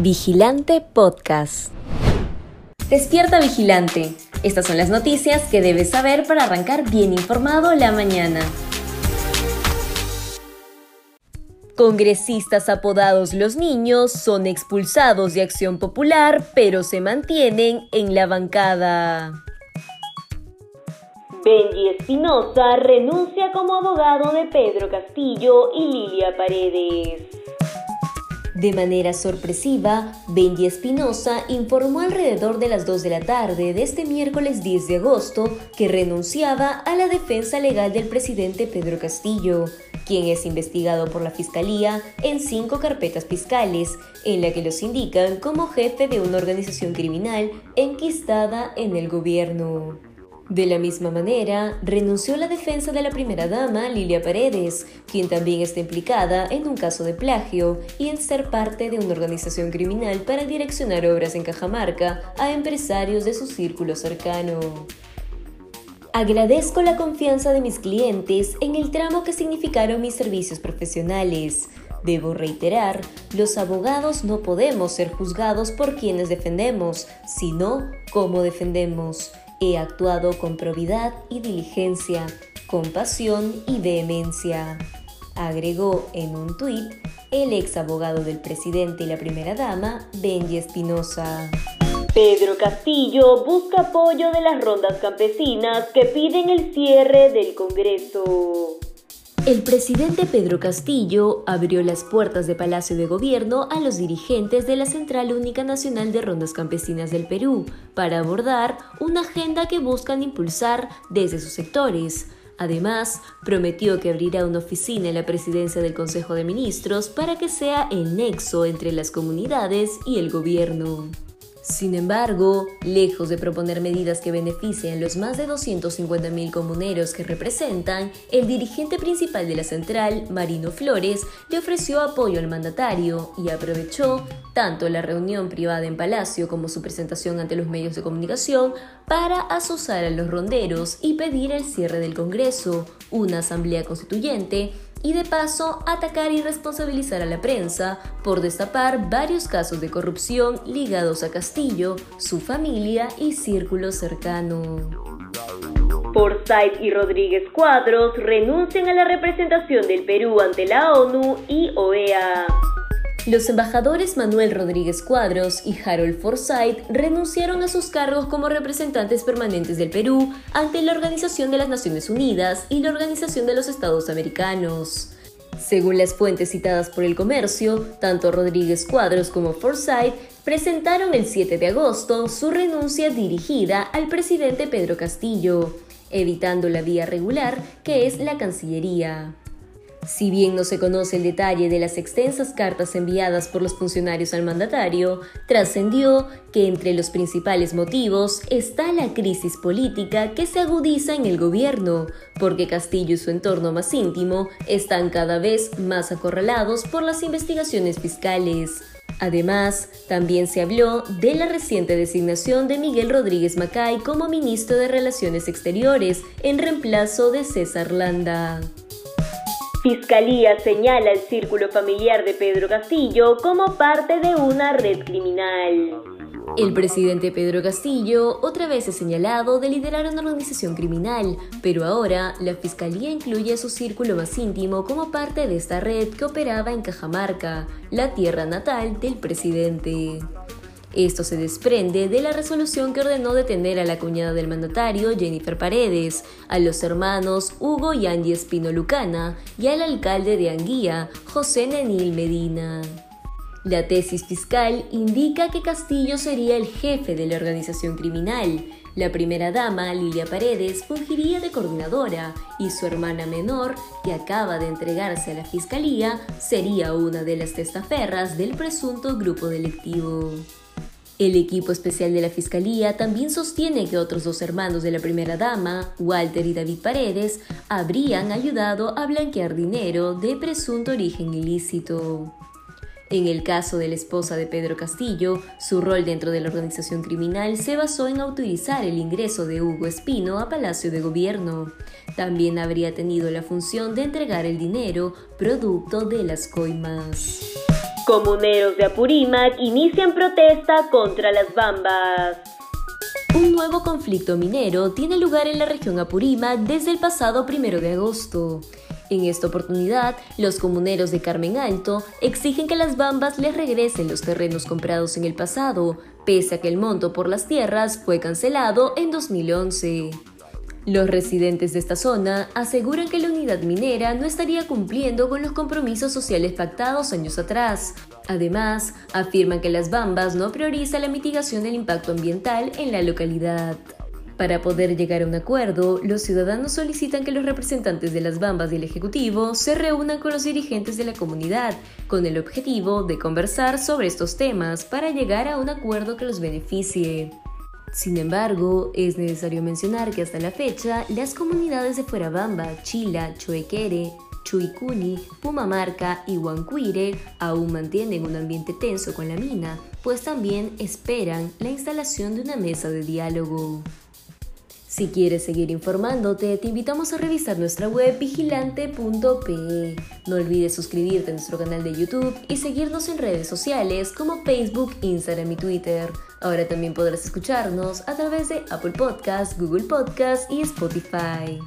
Vigilante Podcast. Despierta Vigilante. Estas son las noticias que debes saber para arrancar bien informado la mañana. Congresistas apodados los niños son expulsados de Acción Popular, pero se mantienen en la bancada. Benji Espinosa renuncia como abogado de Pedro Castillo y Lilia Paredes. De manera sorpresiva, Benji Espinosa informó alrededor de las 2 de la tarde de este miércoles 10 de agosto que renunciaba a la defensa legal del presidente Pedro Castillo, quien es investigado por la Fiscalía en cinco carpetas fiscales, en la que los indican como jefe de una organización criminal enquistada en el gobierno. De la misma manera, renunció la defensa de la primera dama, Lilia Paredes, quien también está implicada en un caso de plagio y en ser parte de una organización criminal para direccionar obras en Cajamarca a empresarios de su círculo cercano. Agradezco la confianza de mis clientes en el tramo que significaron mis servicios profesionales. Debo reiterar, los abogados no podemos ser juzgados por quienes defendemos, sino cómo defendemos. He actuado con probidad y diligencia, con pasión y vehemencia. Agregó en un tuit el ex abogado del presidente y la primera dama, Benji Espinosa. Pedro Castillo busca apoyo de las rondas campesinas que piden el cierre del Congreso. El presidente Pedro Castillo abrió las puertas de Palacio de Gobierno a los dirigentes de la Central Única Nacional de Rondas Campesinas del Perú para abordar una agenda que buscan impulsar desde sus sectores. Además, prometió que abrirá una oficina en la presidencia del Consejo de Ministros para que sea el nexo entre las comunidades y el gobierno. Sin embargo, lejos de proponer medidas que beneficien a los más de 250.000 comuneros que representan, el dirigente principal de la central, Marino Flores, le ofreció apoyo al mandatario y aprovechó tanto la reunión privada en Palacio como su presentación ante los medios de comunicación para asociar a los ronderos y pedir el cierre del Congreso, una asamblea constituyente y de paso atacar y responsabilizar a la prensa por destapar varios casos de corrupción ligados a Castillo, su familia y círculo cercano. Forsyth y Rodríguez Cuadros renuncian a la representación del Perú ante la ONU y OEA. Los embajadores Manuel Rodríguez Cuadros y Harold Forsyth renunciaron a sus cargos como representantes permanentes del Perú ante la Organización de las Naciones Unidas y la Organización de los Estados Americanos. Según las fuentes citadas por el comercio, tanto Rodríguez Cuadros como Forsyth presentaron el 7 de agosto su renuncia dirigida al presidente Pedro Castillo, evitando la vía regular que es la Cancillería. Si bien no se conoce el detalle de las extensas cartas enviadas por los funcionarios al mandatario, trascendió que entre los principales motivos está la crisis política que se agudiza en el gobierno, porque Castillo y su entorno más íntimo están cada vez más acorralados por las investigaciones fiscales. Además, también se habló de la reciente designación de Miguel Rodríguez Macay como ministro de Relaciones Exteriores en reemplazo de César Landa. Fiscalía señala el círculo familiar de Pedro Castillo como parte de una red criminal. El presidente Pedro Castillo otra vez es señalado de liderar una organización criminal, pero ahora la Fiscalía incluye a su círculo más íntimo como parte de esta red que operaba en Cajamarca, la tierra natal del presidente. Esto se desprende de la resolución que ordenó detener a la cuñada del mandatario, Jennifer Paredes, a los hermanos Hugo y Angie Espino Lucana y al alcalde de Anguía, José Nenil Medina. La tesis fiscal indica que Castillo sería el jefe de la organización criminal. La primera dama, Lilia Paredes, fungiría de coordinadora y su hermana menor, que acaba de entregarse a la fiscalía, sería una de las testaferras del presunto grupo delictivo. El equipo especial de la Fiscalía también sostiene que otros dos hermanos de la primera dama, Walter y David Paredes, habrían ayudado a blanquear dinero de presunto origen ilícito. En el caso de la esposa de Pedro Castillo, su rol dentro de la organización criminal se basó en autorizar el ingreso de Hugo Espino a Palacio de Gobierno. También habría tenido la función de entregar el dinero producto de las coimas. Comuneros de Apurímac inician protesta contra las bambas. Un nuevo conflicto minero tiene lugar en la región Apurímac desde el pasado primero de agosto. En esta oportunidad, los comuneros de Carmen Alto exigen que las bambas les regresen los terrenos comprados en el pasado, pese a que el monto por las tierras fue cancelado en 2011. Los residentes de esta zona aseguran que la unidad minera no estaría cumpliendo con los compromisos sociales pactados años atrás. Además, afirman que las bambas no priorizan la mitigación del impacto ambiental en la localidad. Para poder llegar a un acuerdo, los ciudadanos solicitan que los representantes de las bambas y el Ejecutivo se reúnan con los dirigentes de la comunidad, con el objetivo de conversar sobre estos temas para llegar a un acuerdo que los beneficie. Sin embargo, es necesario mencionar que hasta la fecha, las comunidades de Fuerabamba, Chila, Choequere, Chuicuni, Pumamarca y Huancuire aún mantienen un ambiente tenso con la mina, pues también esperan la instalación de una mesa de diálogo. Si quieres seguir informándote, te invitamos a revisar nuestra web vigilante.pe. No olvides suscribirte a nuestro canal de YouTube y seguirnos en redes sociales como Facebook, Instagram y Twitter. Ahora también podrás escucharnos a través de Apple Podcasts, Google Podcasts y Spotify.